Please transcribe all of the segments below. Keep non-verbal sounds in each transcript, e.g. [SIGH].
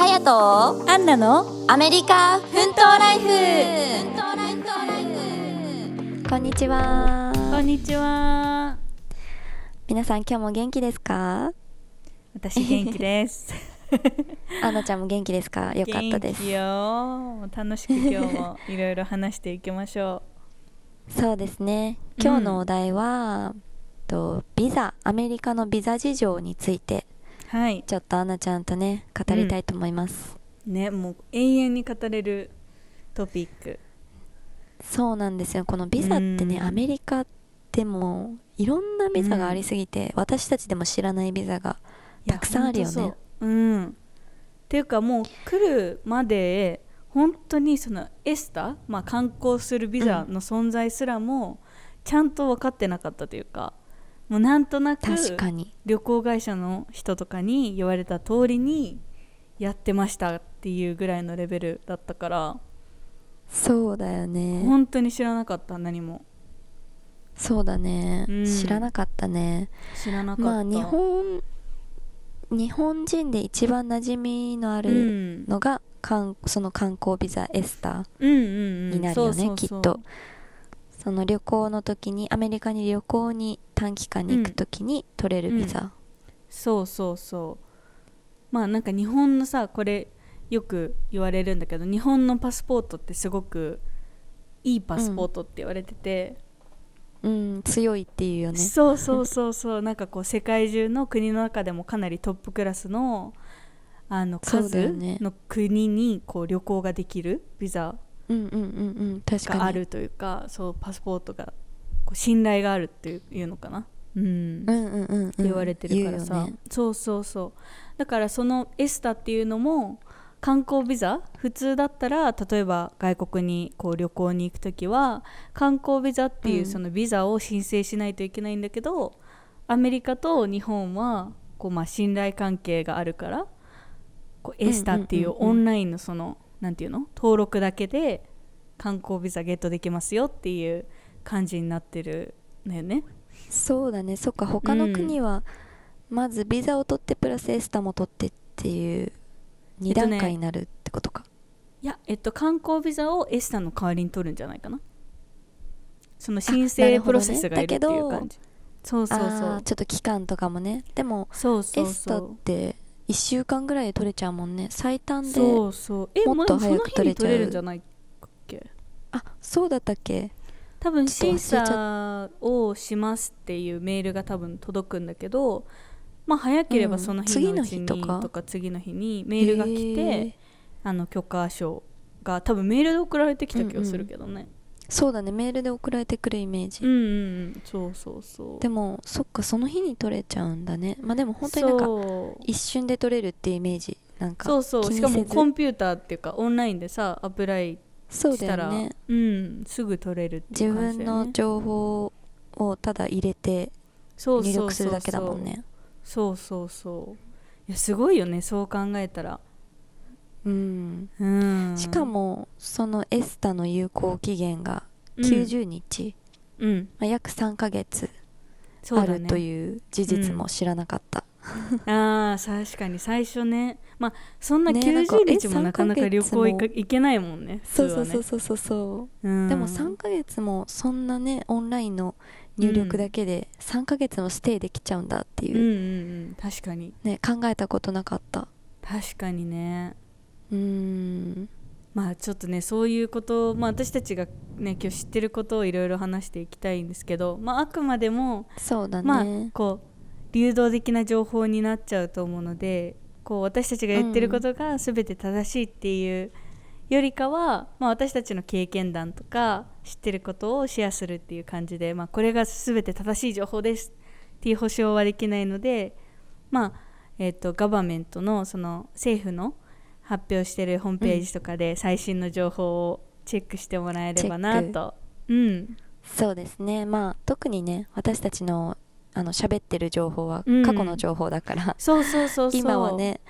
さやとアンナのアメリカ奮闘ライフ。こんにちは。こんにちは。皆さん今日も元気ですか？私元気です。[LAUGHS] アンナちゃんも元気ですか？よかったです。元気よ。楽しく今日もいろいろ話していきましょそうですね。今日のお題は、とビザアメリカのビザ事情についてうはい。ちょっとアンナちゃんとね語りたいと思います、ねもう永遠に語れるトピック。そうなんですよ。このビザってね、うん。アメリカってもういろんなビザがありすぎて、私たちでも知らないビザがたくさんあるよね。うん。っていうかもう来るまで本当にそのエスタ、まあ、観光するビザの存在すらもちゃんと分かってなかったというかもうなんとなく確かに。旅行会社の人とかに言われた通りにやってましたっていうぐらいのレベルだったからそうだよね。本当に知らなかった何も。そうだね、うん。知らなかったね。知らなかった。まあ日本日本人で一番馴染みのあうるん。のが、かんその観光ビザエスタうんうんうん。になるよねきっとその旅行の時にアメリカに旅行に短期間に行く時に取れるビザ、そうそうそう。まあなんか日本のさこれよく言われるんだけど日本のパスポートってすごくいいパスポートって言われてて、うん強いっていうよね。そうそうそうそう。[LAUGHS] なんかこう世界中の国の中でもかなりトップクラスのあの数の国にこう旅行ができるビザうんうんうんうん確かに。があるというかそうパスポートがこう信頼があるっていうのかな、うん。うんうんうんうん言われてるからさ、ね。そうそうそう。だからそのエスタっていうのも観光ビザ普通だったら例えば外国にこう旅行に行く時は観光ビザっていううん。そのビザを申請しないといけないんだけど、アメリカと日本はこうまあ信頼関係があるからこうエスタっていううんうんうんうん。オンラインのそのなんていうの？登録だけで観光ビザゲットできますよっていう感じになってるんだよね。そうだね。そっか。他の国はまずビザを取ってプラスエスタも取ってっていう2えっとね段階になるってことか、いや、えっと、観光ビザをエスタの代わりに取るんじゃないかな。その申請プロセスがいるっていう感じ、そうそうそう。ちょっと期間とかもね。でもそうそうエスタっそうて1週間ぐらいで取れちゃうもんね。最短でそうそう。えもっと早く取れちゃうその日に取れるんじゃないっけ？あそうだったっけ？多分審査をしますっていうメールが多分届くんだけどまあ早ければうん。その日のうちに、次の日とか？次の日にメールが来て、あの許可証が多分メールで送られてきた気がするけどね、そうだね。メールで送られてくるイメージ、うん、うんうんそうそうそう。でもそっかその日に取れちゃうんだね。まあでも本当になんか一瞬で取れるっていうイメージ。なんかそうそう。しかもコンピューターっていうかオンラインでさアプライしたらね。うん。すぐ取れるってい自う感じ分だよね。の情報をただ入れて入力するだけだもんね。そうそうそういやすごいよねそう考えたら。うん。うん。しかもそのエスタの有効期限がうん。90日、うん。まあ、約3ヶ月あるという事実も知らなかった、[LAUGHS] あー確かに最初ね。まあそんなねなんか90日えもなかなか3ヶ旅行行か行けないもんねそうそうそうそうそうそう。うん。でも3ヶ月もそんなねオンラインの入力だけで3ヶ月もステイできちゃうんだっていう、うんうんうん確かに。ね考えたことなかった。確かにね。うーん。まあちょっとねそういうこと、まあ、私たちがね今日知ってることをいろいろ話していきたいんですけど、まあ、あくまでもそうだね、まあこう流動的な情報になっちゃうと思うのでこう私たちが言ってることが全て正しいっていうよりかは、まあ、私たちの経験談とか知ってることをシェアするっていう感じで、まあ、これが全て正しい情報ですっていう保証はできないので、まあえー、とガバメントのその政府の発表してるホームページとかで最新の情報をチェックしてもらえればなと。うん、そうですねまあ特にね私たちのあの喋ってる情報はうん。過去の情報だから、そうそうそうそう。今はね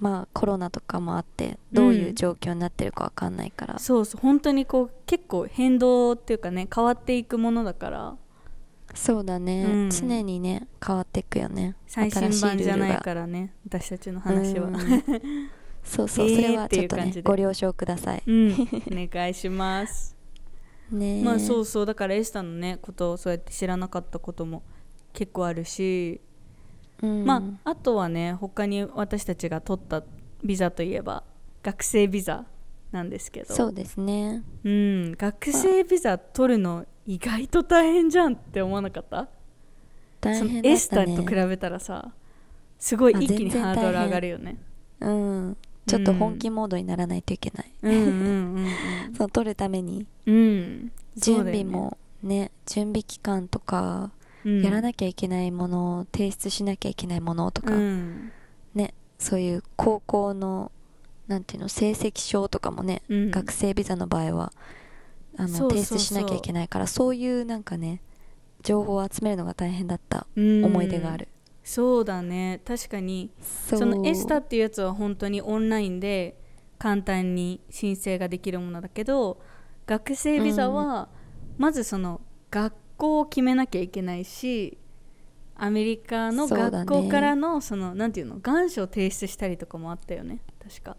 まあコロナとかもあってどういう状況になってるかわかんないから、そうそう。本当にこう結構変動っていうかね変わっていくものだから。そうだね、うん。常にね変わっていくよね。最新版じゃないからね私たちの話は。うん [LAUGHS] そうそう、えーそれはちょっとねご了承ください。うん。お願いします。[LAUGHS] ねまあそううそう。だからエスタのねことをそうやって知らなかったことも結構あるし、ん、まああとはね他に私たちが取ったビザといえば学生ビザなんですけど。そうですね。うん学生ビザ取るの意外と大変じゃんって思わなかった？大変だエスタと比べたらさすごいあ一気にハードル上がるよね。うん。ちょっと本気モードにならないといけない、うん。[LAUGHS] その取るために。うん。うん準備もね準備期間とか、うんやらなきゃいけないもの提出しなきゃいけないものとか、うん。ねそういう高校のなんていうの成績書とかもね、うん。学生ビザの場合はあの提出しなきゃいけないからそういうなんかね情報を集めるのが大変だったうん。思い出がある、そうだね。確かに。そのエスタっていうやつは本当にオンラインで簡単に申請ができるものだけど学生ビザはまずその学校を決めなきゃいけないしアメリカの学校からのそのなんていうの願書を提出したりとかもあったよね。確か。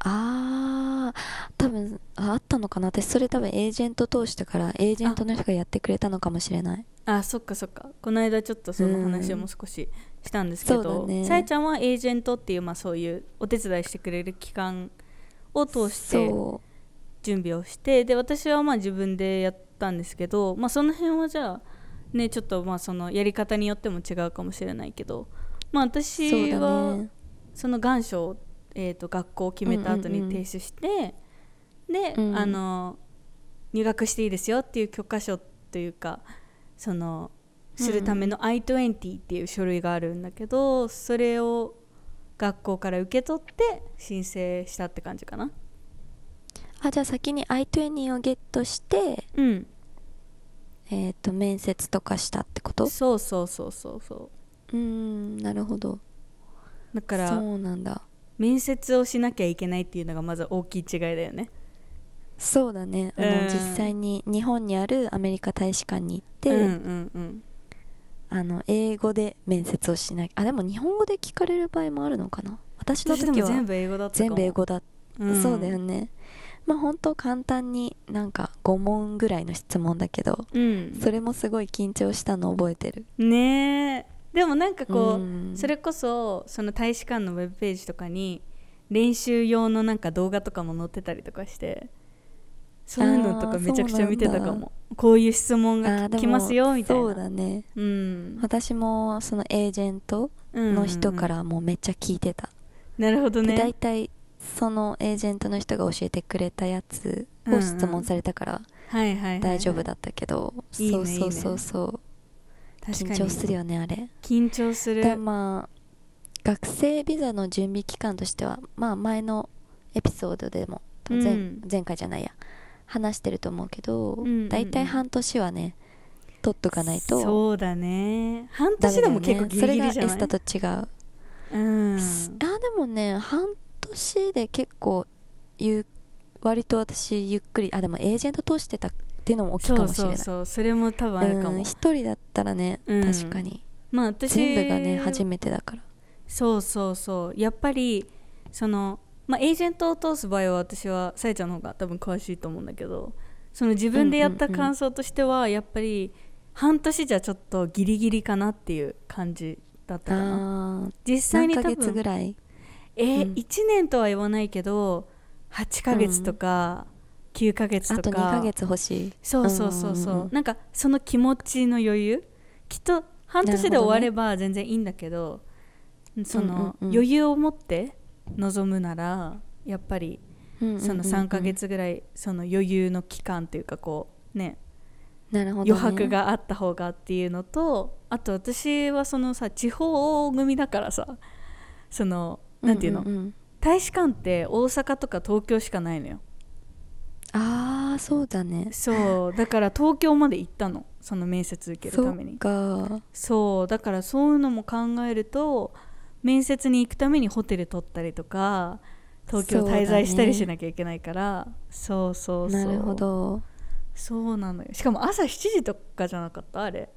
あー多分ああったのかな。私それ多分エージェント通してからエージェントの人がやってくれたのかもしれない。あそっかそっか。この間ちょっとその話も少ししたんですけそうどだね。さえ、ちゃんはエージェントっていう、まあ、そういうお手伝いしてくれる機関を通してそ準備をしてで私はまあ自分でやったんですけど、まあ、その辺はじゃあねちょっとまあそのやり方によっても違うかもしれないけど、まあ、私だはねその願書を、えー、と学校を決めた後に提出して、で、うんあの入学していいですよっていう許可書というかそのするための I-20 っていう書類があるんだけどそれを学校から受け取って申請したって感じかな。あじゃあ先に I20 をゲットしてうん。えっ、と面接とかしたってこと？そうそうそうそうそう。ーんなるほど。だからそうなんだ。面接をしなきゃいけないっていうのがまず大きい違いだよね。そうだね。あの、うん。実際に日本にあるアメリカ大使館に行って、うんうんうん。あの英語で面接をしなきゃあでも日本語で聞かれる場合もあるのかな？私の時はも全部英語だった全部英語だ、うん。そうだよねまあ本当簡単になんか5問ぐらいの質問だけどうん。それもすごい緊張したの覚えてる。ねえ。でもなんかこう、うん。それこそその大使館のウェブページとかに練習用のなんか動画とかも載ってたりとかしてそういうのとかめちゃくちゃ見てたかも。こういう質問が来ますよみたいな。そうだね。うん、私もそのエージェントの人かうんらもうめっちゃ聞いてた、うん。なるほどで大ね体そのエージェントの人が教えてくれたやつを質問されたから大丈夫だったけど、いいねそうそうそうそう。緊張するよねあれ。緊張する。でまあ学生ビザの準備期間としてはまあ前のエピソードでも前,、うん。前回じゃないや。話してると思うけど、んうんうん。大体半年はね取っとかないとそうだね。半年でも結構ねギリギリじゃない？それがエスタと違う。うん。あでもね半年で結構ゆ割と私ゆっくりあでもエージェント通してたっていうのも大きいかもしれない。そうそうそれも多分あるかも、うん一人だったらね、うん。確かに。まあ私全部がね初めてだから。そうそうそう。やっぱりそのまあエージェントを通す場合は私はさえちゃんの方が多分詳しいと思うんだけどその自分でやった感想としてはやっぱり半年じゃちょっとギリギリかなっていう感じだったかな。あ実際に多何ヶ月ぐ分らい？えーうん。1年とは言わないけど8ヶ月とか9ヶ月あととか、2ヶ月欲しい。そうそうそうそう,、んんんなんかその気持ちの余裕？きっと半年で終われば全然いいんだけどその、うんうんうん。余裕を持って臨むならやっぱりその3ヶ月ぐらいその余裕の期間というかこうね。なるほど、ね、余白があった方がっていうのとあと私はそのさ地方組だからさそのなんていうの、んんん。大使館って大阪とか東京しかないのよ。ああそうだね。そうだから東京まで行ったの。その面接受けるそために。そうだからそういうのも考えると面接に行くためにホテル取ったりとか東京滞在したりしなきゃいけないから。そう,、そうそう。なるほど。そうなのよ。しかも朝7時とかじゃなかった？あれ。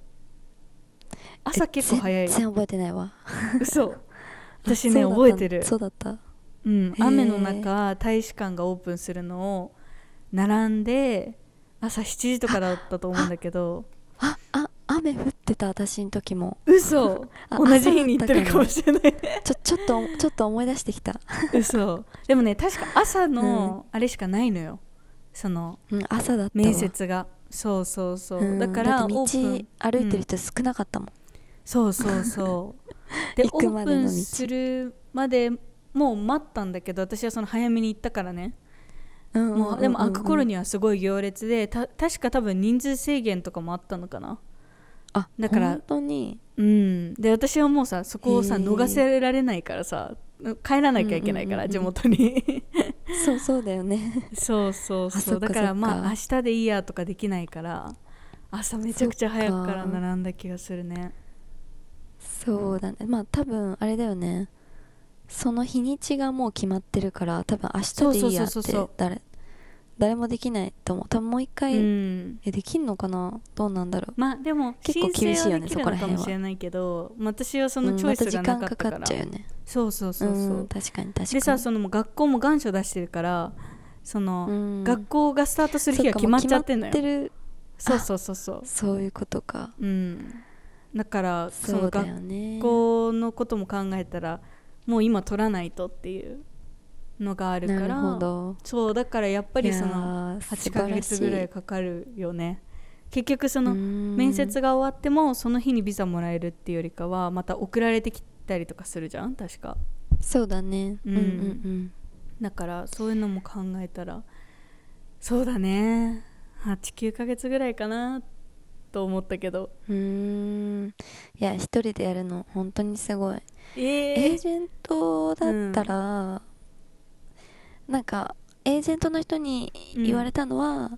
朝結構早い全然覚えてないわ。そうだった。覚えてる。そうだった。うん、ー。雨の中大使館がオープンするのを並んで朝7時とかだったと思うんだけど。ああ雨降ってた私の時も。嘘。あ同じ日に行ってるかもしれない。ちょ [LAUGHS] ちょっとちょっと思い出してきた、嘘。でもね確か朝のあれしかないのよ。そのうん、朝だったわ面接が。そうそうそう、うん。だから道歩いてる人少なかったもん、そうそうそう [LAUGHS] でオープンするまでもう待ったんだけど私はその早めに行ったからね。うんうんうんうん。もうでも開く頃にはすごい行列でた確か多分人数制限とかもあったのかな。あだから本当に？うん。で私はもうさそこをさ逃せられないからさ帰らなきゃいけないから、うんうんうんうん。地元に。[LAUGHS] そうそうだよね。そうそうあそそうだからまあ明日でいいやとかできないから朝めちゃくちゃ早くから並んだ気がするねそうだね。まあ多分あれだよね。その日にちがもう決まってるから多分明日でいいやって誰誰もできないと思う。多分もう一う回、ん。えできんのかな？どうなんだろう。まあでも結構申厳しいよねそこら辺は。かもしれないけど、まあ私はそのうんチョイスがまた時間かなかったか、からっちゃうよね。そうそうそうそう、ん確かに確かに。でさそのもう学校も願書出してるからその、うん。学校がスタートする日がそ決まっちゃってんのよ。そうそうそうそう。そういうことか。うんだからその学校のことも考えたらもう今取らないとっていうのがあるかなるほらど。そうだからやっぱりそのの8ヶ月ぐらいかかるよね。結局その面面接が終わってもその日にビザもらえるっていうよりかはまた送られてきたりとかするじゃん？確か。そうだね。ううんんうん。だからそういうのも考えたらそうだね。89ヶ月ぐらいかなと思ったけど。うんうーん。いや一人でやるの本当にすごい。えエージェントだったら、なんかエージェントの人に言われたのは、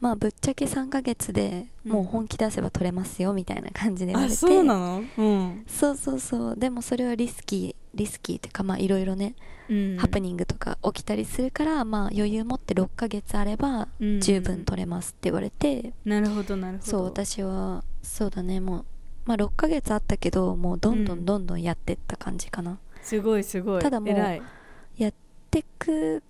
まあぶっちゃけ3ヶ月でもう本気出せば取れますよみたいな感じで言われて。あそうなの？うん、そうそうそう。でもそれはリスキーリスキーっていうかまあいろいろね、うん、ハプニングとか起きたりするからまあ余裕持って6ヶ月あればうん。十分取れますって言われて、なるほどなるほど。そう私はそうだね。もうまあ6ヶ月あったけどもうどんどんどんどんやってった感じかな、すごいすごい。ただもうやってく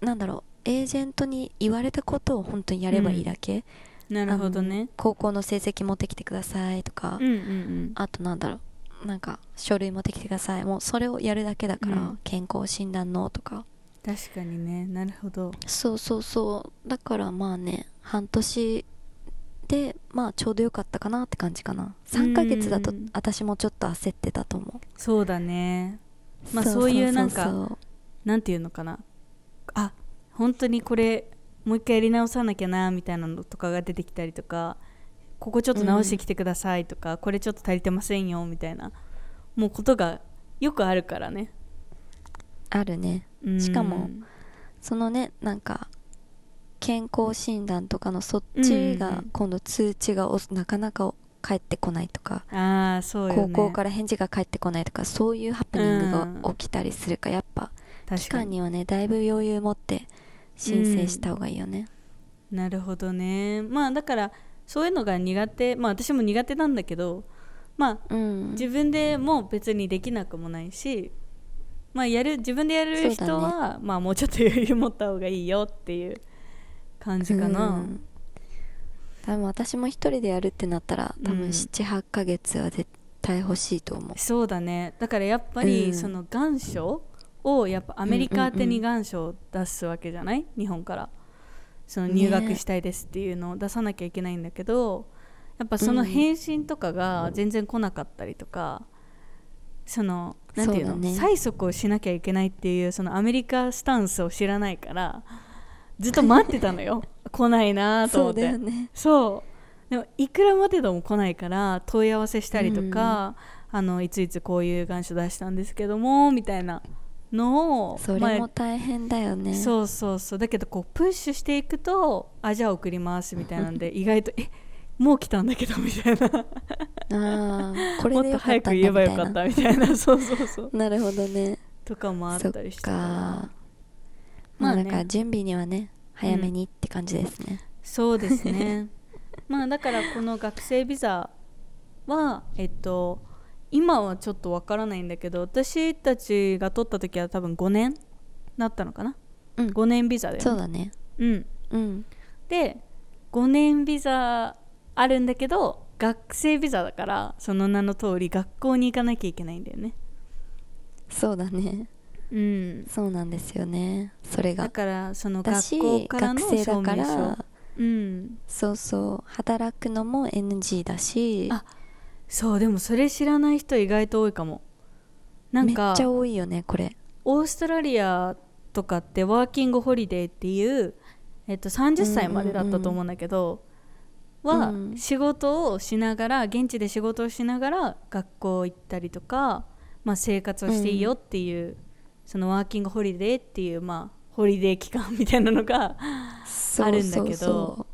なんだろうエージェントに言われたことを本当にやればいいだけ、なるほどね。高校の成績持ってきてくださいとか、うんうんうん。あとなんだろうなんか書類持ってきてください。もうそれをやるだけだから、うん。健康診断のとか。確かにね。なるほど。そうそうそう。だからまあね半年でまあちょうどよかったかなって感じかな。3ヶ月だとうん。私もちょっと焦ってたと思う。そうだね。まあそういうなんかそうなんていうのかな。あ本当にこれもう一回やり直さなきゃなみたいなのとかが出てきたりとかここちょっと直してきてくださいとか、これちょっと足りてませんよみたいなもうことがよくあるからね、あるね。うん。しかもそのねなんか健康診断とかのそっちが今度通知がおなかなか返ってこないとか、ああそうよね。高校から返事が返ってこないとかそういうハプニングが起きたりするからやっぱ期間にはねだいぶ余裕持って申請した方がいいよね、なるほどね。まあだからそういうのが苦手まあ私も苦手なんだけどまあうん。自分でも別にできなくもないしまあやる自分でやる人は、まあもうちょっと余裕持った方がいいよっていう感じかな、うん。多分私も一人でやるってなったら多分うん。78ヶ月は絶対欲しいと思う、そうだね。だからやっぱり、うん。その願書をやっぱアメリカ宛てに願書を出すわけじゃない、日本からその入学したいですっていうのを出さなきゃいけないんだけど、やっぱその返信とかが全然来なかったりとか、そのなんていうのね。催促をしなきゃいけないっていうそのアメリカスタンスを知らないからずっと待ってたのよ。[LAUGHS] 来ないなとそう思って。だよね。そう。でもいくら待てども来ないから問い合わせしたりとか、あのいついつこういう願書出したんですけどもみたいなのをそれまあも大変だよね、そうそうそう。だけどこうプッシュしていくとあじゃあ送りますみたいなんで [LAUGHS] 意外とえもう来たんだけどみたいな。あーこれ [LAUGHS] もっと早く言えばよかったみたいな。そうそうそう。[LAUGHS] なるほどね。とかもあったりして。まあまあねだから準備にはね早めにって感じですね、そうですね。まあだからこの学生ビザはえっと今はちょっとわからないんだけど私たちが取った時は多分5年だったのかな、うん。5年ビザだよね。そうだね。うん。うん。で5年ビザあるんだけど学生ビザだからその名の通り学校に行かなきゃいけないんだよね。そうだね。うん。そうなんですよね。それだがからその学校からの学生だ証明書。からうん。そうそう。働くのも NG だしあそうでもそれ知らない人意外と多いかも。なんめっかちゃ多いよねこれ。オーストラリアとかってワーキングホリデーっていう、えっと、30歳までだったと思うんだけど、はうん仕事をしながら現地で仕事をしながら学校行ったりとか、まあ、生活をしていいよっていう、そのワーキングホリデーっていう、まあ、ホリデー期間みたいなのが [LAUGHS] あるんだけど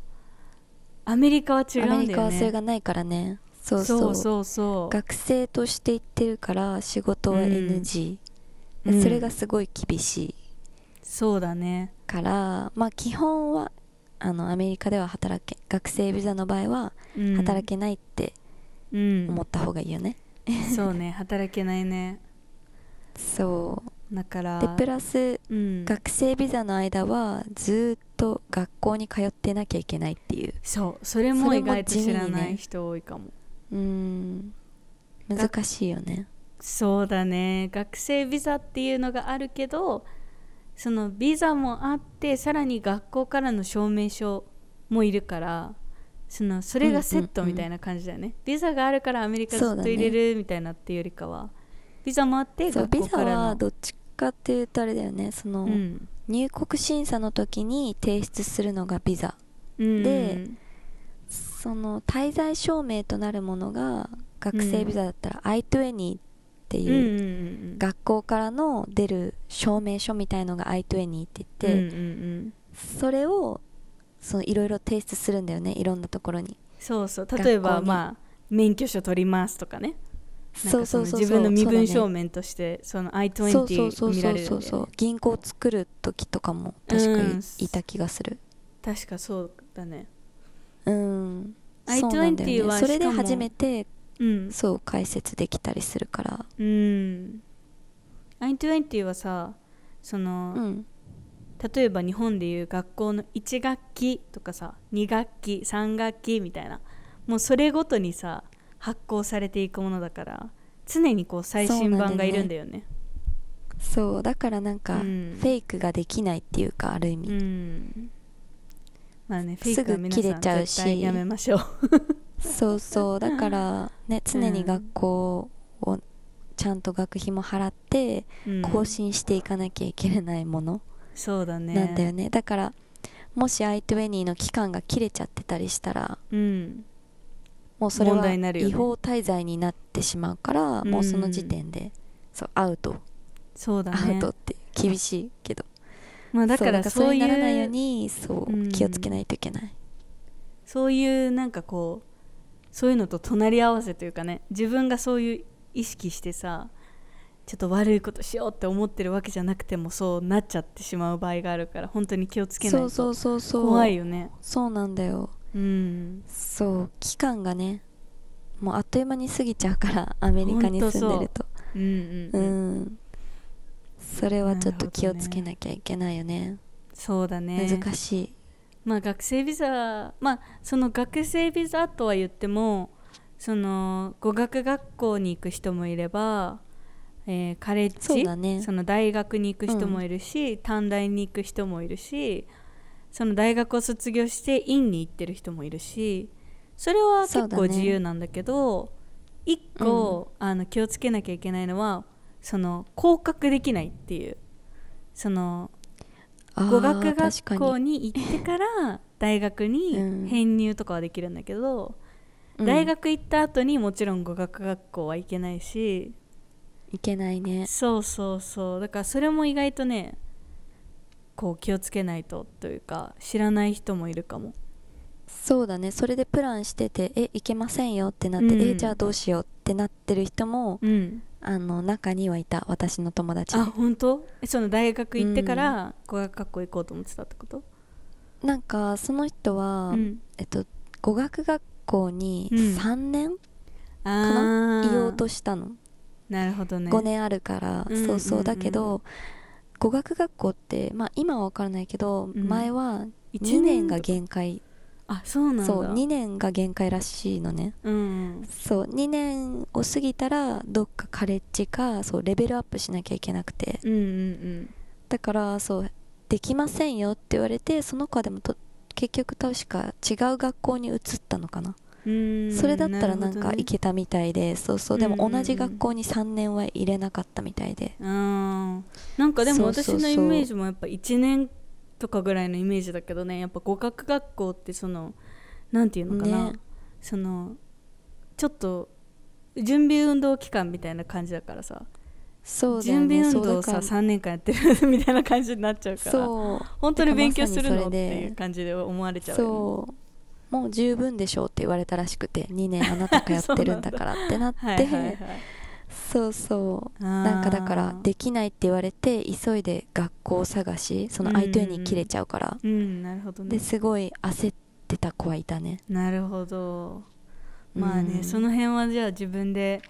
アメリカは違うんだよね。アメリカはそれがないからねそうそう。そう学生として行ってるから仕事はうん。NG、うん。それがすごい厳しい。そうだね。からまあ基本はあのアメリカでは働け学生ビザの場合はうん。働けないってうん。思った方がいいよね、そうね。働けないね。そだからうでプラスうん、学生ビザの間はずっと学校に通ってなきゃいけないっていう。そう。それも意外と知らない人多いかも、うーん。難しいよね。そうだね。学生ビザっていうのがあるけどそのビザもあってさらに学校からの証明書もいるからそのそれがセットみたいな感じだよね、ビザがあるからアメリカずっと入れるみたいなっていうよりかは、ビザもあって学校からの。はどっちかっていうとあれだよね。その、うん。入国審査の時に提出するのがビザ。うん。でその滞在証明となるものが学生ビザだったら I20 っていう、うん学校からの出る証明書みたいのが I20 って言って、それをそのいろいろ提出するんだよねいろんなところに。そうそう。例えばまあ免許証取りますとかね。そうかそうそう。の自分の身分証明明としてそのそうそうそう I20 見そうられるんだよね。そうそう銀行作る時とかも確かいた気がする。確かそうだねうん、I20 そうなんだよね。はそれで初めてうん。そう解説できたりするから。うん。I20 はさその、うん例えば日本でいう学校の1学期とかさ2学期3学期みたいなもうそれごとにさ発行されていくものだから常にこう最新版がいるんだよね。そうだからなんか、うん。フェイクができないっていうかある意味、うんまあねフェイクは皆すぐ切れさんちゃうし絶対やめましょう。そうそう。だからね常に学校をちゃんと学費も払ってうん。更新していかなきゃいけないものそうだね。なんだよね。だからもし i20 の期間が切れちゃってたりしたらうん。もうそれ問は違法滞在になってしまうから、もうその時点でそうアウト、アそうだね。ウトって厳しいけどまあだからそそうういうならないようにそう、うん。気をつけないといけない。そういうなんかこうそういうのと隣り合わせというかね自分がそういう意識してさちょっと悪いことしようって思ってるわけじゃなくてもそうなっちゃってしまう場合があるから本当に気をつけないとそうそうそうそう。怖いよね。そうなんだよ。うん。そう期間がねもうあっという間に過ぎちゃうからアメリカに住んでると。う。んうんううん、んそれはちょっと気をつけななきゃいけないよね。そうだね。難しい。まあ学生ビザまあその学生ビザとは言ってもその語学学校に行く人もいれば、えーカレッジそうだね。その大学に行く人もいるし、短大に行く人もいるしその大学を卒業して院に行ってる人もいるしそれは結構自由なんだけど一個、あの気をつけなきゃいけないのはその降格できないっていうその語学学校にに行ってから大学にうん。編入とかはできるんだけど、うん。大学行った後にもちろん語学学校は行けないし。いけないね。そうそうそう。だからそれも意外とねこう気をつけないとというか知らない人もいるかも。そうだね。それでプランしててえいけませんよってなって、うん。えじゃあどうしようってなってる人もうんあの中にはいた私の友達。であ本当？えその大学行ってから語学学校行こうと思ってたってこと？なんかその人は、うん。えっと語学学校にうん。3年、かな？あー言おうとしたの。なるほどね。5年あるから、うんそうそうう。んだけど語学学校ってまあ今は分からないけど、うん。前は一2年が限界あそうなんだ。そう2年が限界らしいのね。うん。うんそう2年を過ぎたらどっかカレッジかそうレベルアップしなきゃいけなくて。うんうんだからそうできませんよって言われてその子はでもと結局確か違う学校に移ったのかな。うん。それだったらなんか行けたみたいで、そうそうでうんうんうん。も同じ学校に3年は入れなかったみたいで。あー。なんかでも私のイメージもやっぱ1年とかぐらいのイメージだけどねやっぱ語学学校ってそのなんていうのかな、ね。そのちょっと準備運動期間みたいな感じだからさそうだよ準備ね運動をさそうだから。3年間やってるみたいな感じになっちゃうから本当に勉強するのっていう感じで思われちゃうよね。もう十分でしょうって言われたらしくて2年あなたがやってるんだからってなって [LAUGHS] そうそう。ななんかだからできないって言われて急いで学校探しその相手に切れちゃうから、うんなるほどね。ですごい焦ってた子はいたね。なるほど。まあね、うんその辺はじゃあ自分で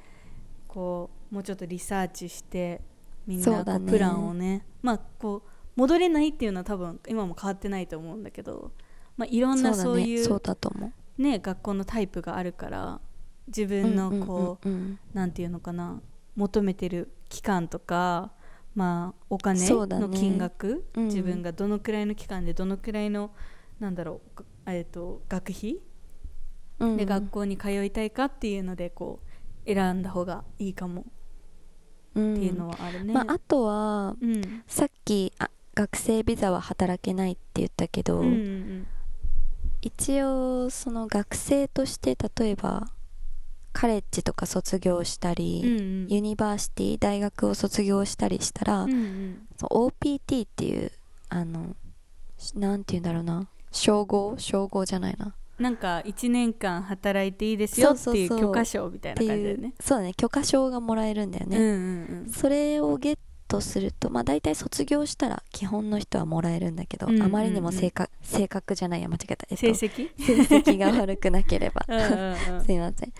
こうもうちょっとリサーチしてみんなこうプランをねまあこう戻れないっていうのは多分今も変わってないと思うんだけど、まあ、いろんなそういうねそうだと思う。ね学校のタイプがあるから自分のこう,、うんうんうん。なんていうのかな求めてる期間とかまあお金の金額、うん。自分がどのくらいの期間でどのくらいのなんだろう、えー、と学費うん。うんで学校に通いたいかっていうのでこう選んだ方がいいかも。うん。っていうのはあるね。まあ、あとはうん。さっきあ学生ビザは働けないって言ったけど、うんうん。一応その学生として例えばカレッジとか卒業したり、うんうん。 university 大学を卒業したりしたら、うんうん。OPT っていうあのしなんて言うんだろうな。称号？称号じゃないな。なんか1年間働いていいですよっていう許可証みたいな感じだよね。そうだね許可証がもらえるんだよね、うんうん。それをゲットするとまあ大体卒業したら基本の人はもらえるんだけど、うんうんうんあまりにも正確正確じゃないや間違えた、えっと、成績？成績が悪くなければ。[LAUGHS] うんうんうん。すいません。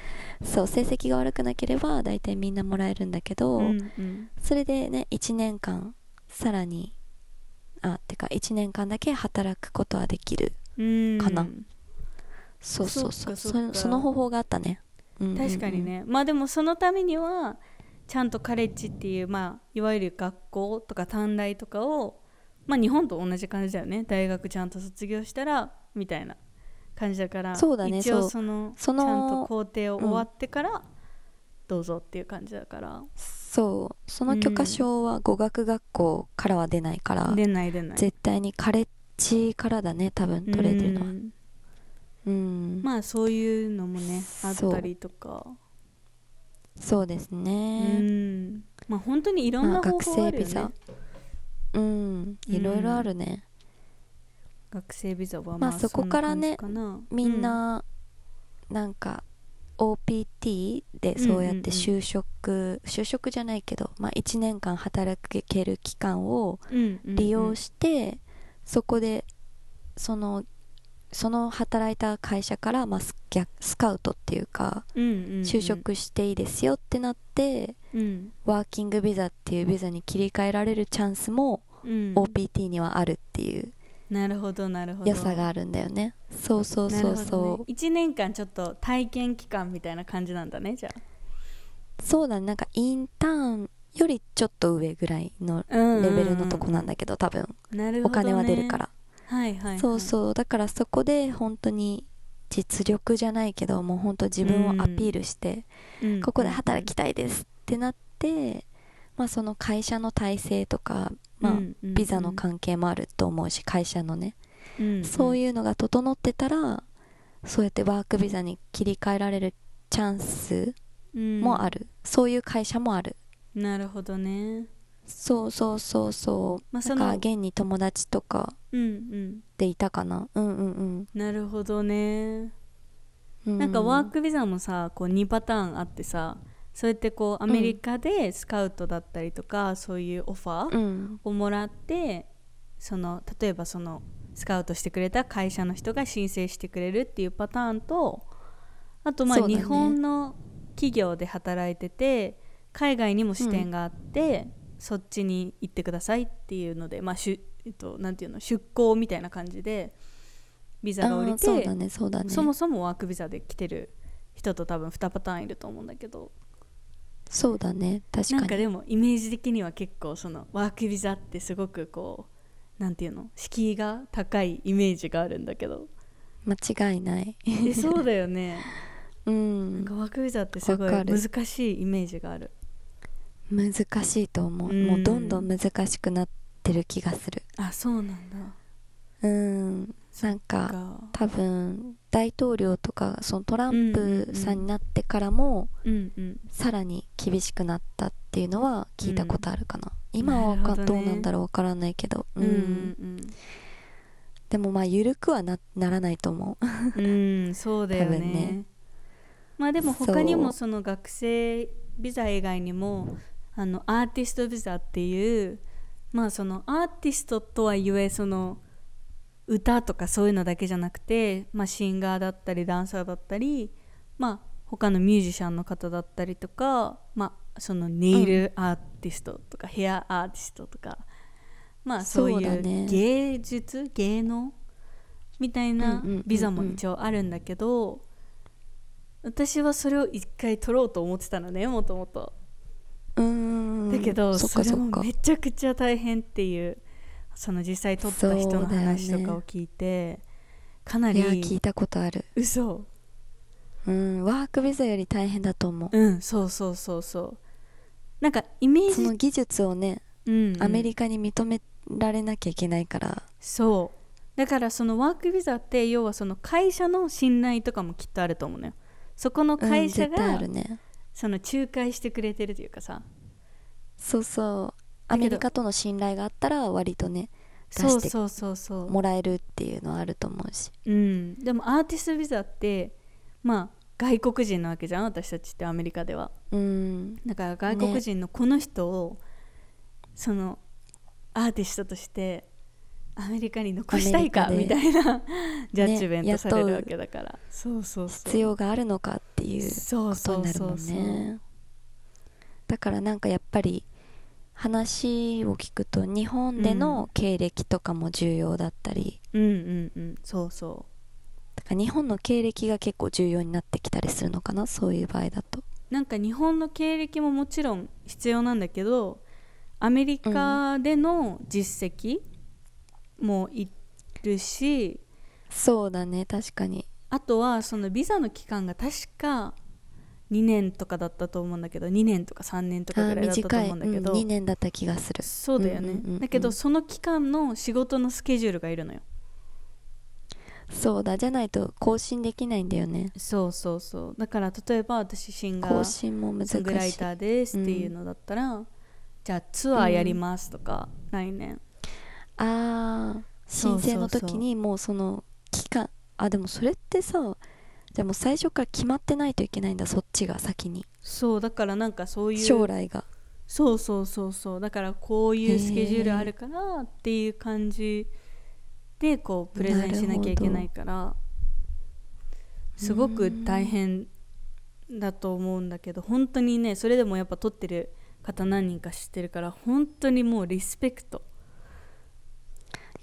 そう成績が悪くなければ大体みんなもらえるんだけど、うんうん。それでね1年間さらにあてか1年間だけ働くことはできる。うん。かな。そうそうそう。そっかそっか。そその方法があったね、うんうんうん。確かにね。まあでもそのためにはちゃんとカレッジっていうまあいわゆる学校とか短大とかをまあ日本と同じ感じだよね。大学ちゃんと卒業したらみたいな感じだからそうだね。一応そのそのちゃんと工程を終わってからどうぞっていう感じだから、そう。その許可証は語学学校からは出ないから、出ない出ない。絶対にカレッジからだね多分取れてるのは。うんうん、まあそういうのもねあったりとかそうですうね、ん。まあ本当にいろんな方法あるよね、生ビザ。うん。いろいろあるね、学生ビザはまあまあそこからねみんな、なんか OPT でそうやって就職、就職じゃないけど、まあ、1年間働ける期間をうんうんうん。利用して、そこでそのその働いた会社から、まあ、ス逆スカウトっていうかうんうんうん。就職していいですよってなって、うん。ワーキングビザっていうビザに切り替えられるチャンスもうん。OPT にはあるっていう。なるほどなるほど。良さがあるんだよね。そうそうそうそう、1年間ちょっと体験期間みたいな感じなんだねじゃそうだね。なんかインターンよりちょっと上ぐらいのあレレベルのとこなんだけど多分。なるほど、ね、お金は出るから、はいはい、はい、そうそう。だからそこで本当に実力じゃないけどもう本当自分をアピールして、うん。ここで働きたいですってなって、まあ、その会社の体制とか、まあうんうんうん。ビザの関係もあると思うし会社のね、うんそういうのが整ってたらそうやってワークビザに切り替えられるチャンスうんもある、そういう会社もある。なるほどねそうそうそうそう、まあそのだから現に友達とかうんうん。でいたかな。うんうんなるほどね。うん。なんかワークビザもさこう2パターンあってさそうやってこうアメリカでスカウトだったりとか、そういうオファーうん。をもらってその例えばそのスカウトしてくれた会社の人が申請してくれるっていうパターンとあとまあそうだね。日本の企業で働いてて海外にも支店があって、そっちに行ってくださいっていうので、まあしゅえっと、なんていうの出向みたいな感じでビザが降りてそうだねそうだね。そもそもワークビザで来てる人と多分2パターンいると思うんだけど。そうだね確かに。なんかでもイメージ的には結構そのワークビザってすごくこうなんていうの敷居が高いイメージがあるんだけど。間違いない。えそうだよね。[LAUGHS] うなんワークビザってすごい難しいイメージがある難しいと思う、うん。もうどんどん難しくなってる気がする。あそうなんだ。うん。なんかが多分大統領とかそのトランプさんになってからもうんうん。さらに厳しくなったっていうのは聞いたことあるかな、うん。今はどねどうなんだろうわからないけど、うんうんでもまあ緩くはなならないと思う。うん、うん、そうだよね。ね。まあでも他にもそその学生ビザ以外にもあのアーティストビザっていうまあそのアーティストとはいえその歌とかそういうのだけじゃなくて、まあ、シンガーだったりダンサーだったり、まあ、他のミュージシャンの方だったりとか、まあ、そのネイルアーティストとか、ヘアアーティストとか、まあ、そういうそうだね芸術芸能みたいなビザも一応あるんだけど、私はそれを一回取ろうと思ってたのねもともと。けど、それもめちゃくちゃ大変っていうその実際取った人の話とかを聞いて、かないりや聞いたことある。嘘。うんワークビザより大変だと思う。うんそうそうそうそう。なんかイメージその技術をねうんうん。アメリカに認められなきゃいけないから。そう。だからそのワークビザって要はその会社の信頼とかもきっとあると思うのよ。そこのうん会社がるね。その仲介してくれてるというかさそうそう。アメリカとの信頼があったら割とね出してそうそうそう。そうもらえるっていうのはあると思うし。うん、でもアーティストビザってまあ外国人なわけじゃん私たちってアメリカでは。うん。だから外国人のこの人を、そのアーティストとしてアメリカに残したいかみたいなジャッジメントされるわけだから、そうそうそう。必要があるのかっていうそうことになるもんそうそうねだからなんかやっぱり話を聞くと日本での経歴とかも重要だったり、うんうんうん。そうそだから日本の経歴が結構重要になってきたりするのかな？そういう場合だと。うなんか日本の経歴ももちろん必要なんだけどアメリカでの実績もいるし、そうだね確かに。あとはそのビザの期間が確か2年とかだったと思うんだけど2年とか3年とかあぐらいだったと思うんだけど、うん、2年だった気がする。そうだよね、うんうんうんうん。だけどその期間の仕事のスケジュールがいるのよ。そうだじゃないと更新できないんだよね。そうそうそう。だから例えば私シンガ更ー新も難グライターですっていうのだったら、じゃあツアーやりますとか、来年。ああ申請の時にもうその期間あでもそれってさでも最初から決まってないといけないんだそっちが先に。そうだからなんかそういう将来が。そうそうそうそう。だからこういうスケジュールあるからっていう感じでこうプレゼンしなきゃいけないから。すごく大変だと思うんだけど本当にねそれでもやっぱ撮ってる方何人か知ってるから本当にもうリスペクト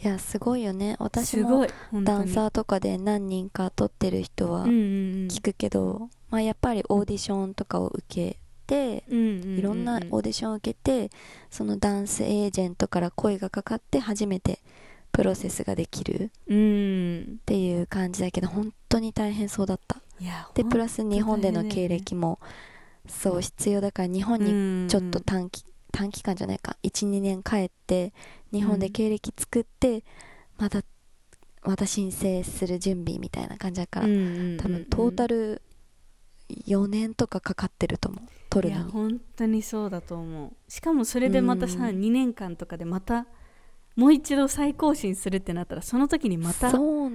いやすごいよね。私もダンサーとかで何人か撮ってる人はうんうんうん。聞くけど、まあ、やっぱりオーディションとかを受けてうんうんうんうんいろんなオーディションを受けてそのダンスエージェントから声がかかって初めてプロセスができるうん。っていう感じだけど本当に大変そうだった。でプラス日本での経歴もそう必要だから日本にちょっと短期短期間じゃないか。12年帰って日本で経歴作ってまたまた申請する準備みたいな感じだからうんうんうんうん。多分トータル4年とかかかってると思う。取いやるのに。本当にそうだと思う。しかもそれでまたさ、うん。2年間とかでまたもう一度再更新するってなったらその時にまた同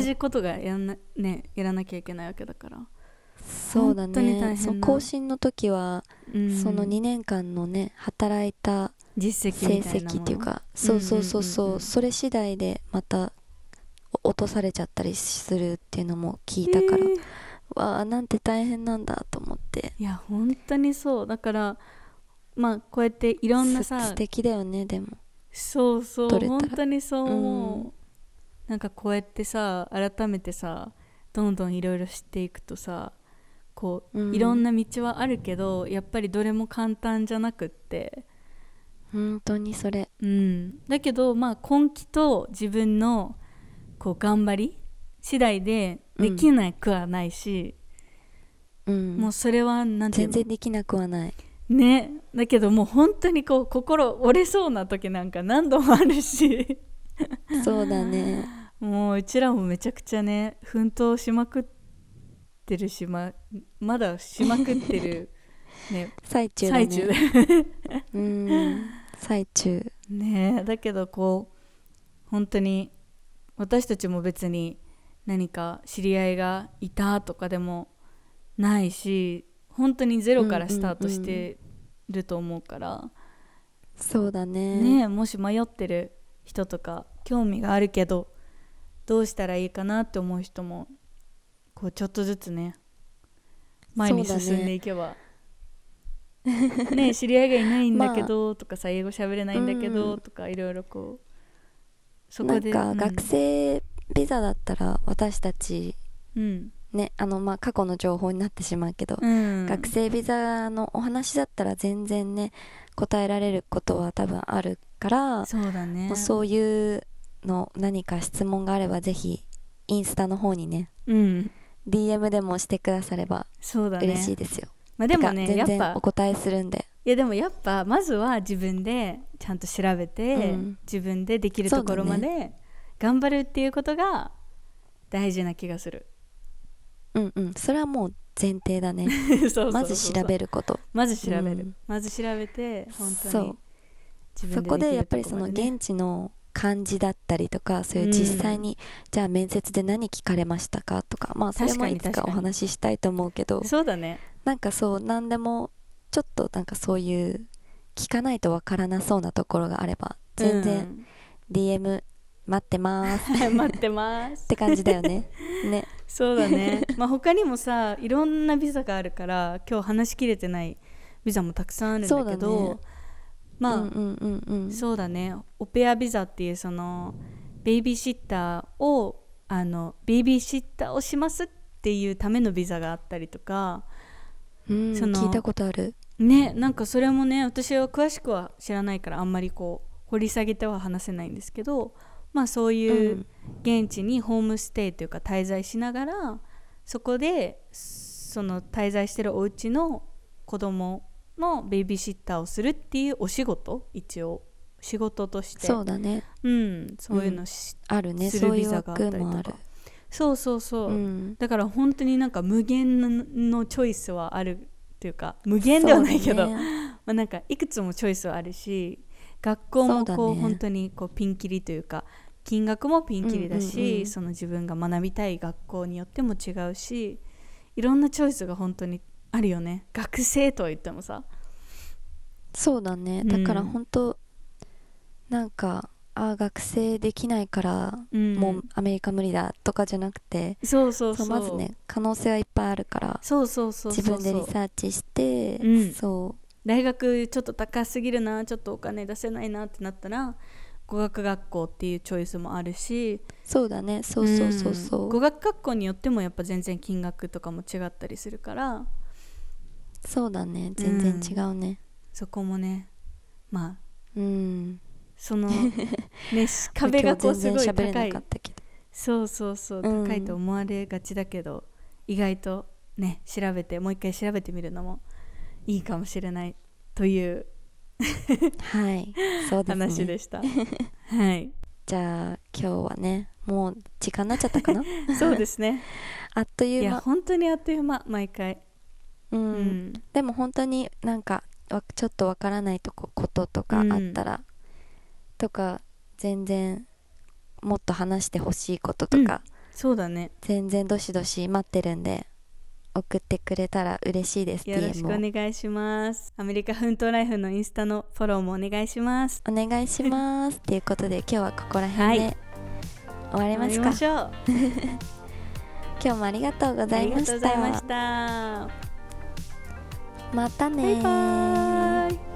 じことがやんな,、ね、やらなきゃいけないわけだから、そうだね。その更新の時は、うん。その2年間のね働いた実績成績っていうかそうそうそうそう,、うんうんうんうん。それ次第でまたお落とされちゃったりするっていうのも聞いたから、えー。わあなんて大変なんだと思って。いや本当にそう。だからまあこうやっていろんなさす素敵だよねでも。そうそう本当にそう思う、うん。なんかこうやってさ改めてさどんどんいろいろ知っていくとさこう、うんいろんな道はあるけどやっぱりどれも簡単じゃなくって。本当にそれ。うん。だけどまあ根気と自分のこう頑張り次第でできなくはないし、うん。もうそれはなんていうの？全然できなくはない。ね。だけどもう本当にこう心折れそうな時なんか何度もあるし。そうだね。[LAUGHS] もううちらもめちゃくちゃね奮闘しまくってるしままだしまくってる [LAUGHS] ね最中だね。最中。で [LAUGHS] うん最中。ねだけどこう本当に私たちも別に何か知り合いがいたとかでもないし本当にゼロからスタートしてると思うから、そうだね。ねもし迷ってる人とか興味があるけどどうしたらいいかなって思う人もこうちょっとずつね。前に進んでいけば。ね。知り合いがいないんだけど、とかさ英語喋れないんだけど、うん。とかいろいろこうそなんこでか学生ビザだったら私たちうん、ねあのまあ過去の情報になってしまうけど、うん、学生ビザのお話だったら全然ね答えられることは多分あるから、そうだね。そういうの何か質問があればぜひインスタの方にね。うん、DM でもしてくださればそうだね。嬉しいですよ、まあ、でもね全やっぱ然お答えするんで。いやでもやっぱまずは自分でちゃんと調べて、うん。自分でできるところまで頑張るっていうことが大事な気がする。うんうん。それはもう前提だね。[LAUGHS] まず調べること。まず調べる、うん。まず調べて本当にそう。自そこでやっぱりきその現地の感じだったりとかそういう実際に、じゃあ面接で何聞かれましたかとかまあそれ確もいつかお話ししたいと思うけどそうだね。なんかそう何でもちょっとなんかそういう聞かないとわからなそうなところがあれば全然 DM [LAUGHS] 待ってます。っうん待ってます。て感じだよね。ね。[LAUGHS] そうだね。まあ他にもさいろんなビザがあるから今日話しきれてないビザもたくさんあるんだけどねまあ、うんうんうんうん。そうだね。オペアビザっていうそのベイビーシッターをあのベイビーシッターをしますっていうためのビザがあったりとかうんその聞いたことある。ねなんかそれもね私は詳しくは知らないからあんまりこう掘り下げては話せないんですけどまあそういう現地にホームステイというか滞在しながらそこでその滞在してるお家の子供のベイビーシッターをするっていうお仕事？一応。仕事として。そうだね。うん、そういうのし、あるね。するビザがあったりとか。そうそうそう、うん。だから本当になんか無限のチョイスはあるっていうか無限ではないけど、ね。[LAUGHS] まあ、なんかいくつもチョイスはあるし学校もこうね本当にこうピンキリというか金額もピンキリだし、うんうんうん。その自分が学びたい学校によっても違うしいろんなチョイスが本当にあるよね。学生とは言ってもさ。そうだね。うん。だから本当なんかあー学生できないからうん。もうアメリカ無理だとかじゃなくて、そうそうそう。まずね可能性はいっぱいあるからそうそうそう自分でリサーチして、うん。そ大学ちょっと高すぎるなちょっとお金出せないなってなったら語学学校っていうチョイスもあるし。うそうだね。そうそうそうそう、ん。語学学校によってもやっぱ全然金額とかも違ったりするからそうだね。全然違うね。そこもねまあうん、その [LAUGHS] ねし壁がこうすごい高ないそうそうそううん。高いと思われがちだけど、意外とね調べてもう一回調べてみるのもいいかもしれないというはい。そうですね。話でした、はい。じゃあ今日はねもう時間になっちゃったかな？[LAUGHS] そうですね。[LAUGHS] あっといいうや間本当にあっという間毎回うん、うん。でも本当になんかわちょっとわからないとここととかあったら、とか全然もっと話してほしいこととか、そうだね。全然どしどし待ってるんで送ってくれたら嬉しいですよろしくお願いします。アメリカ奮闘ライフのインスタのフォローもお願いします。お願いします。[LAUGHS] っていうことで今日はここら辺はい。で終わりますか [LAUGHS] 今日もありがとうございましたまたねバイバイ。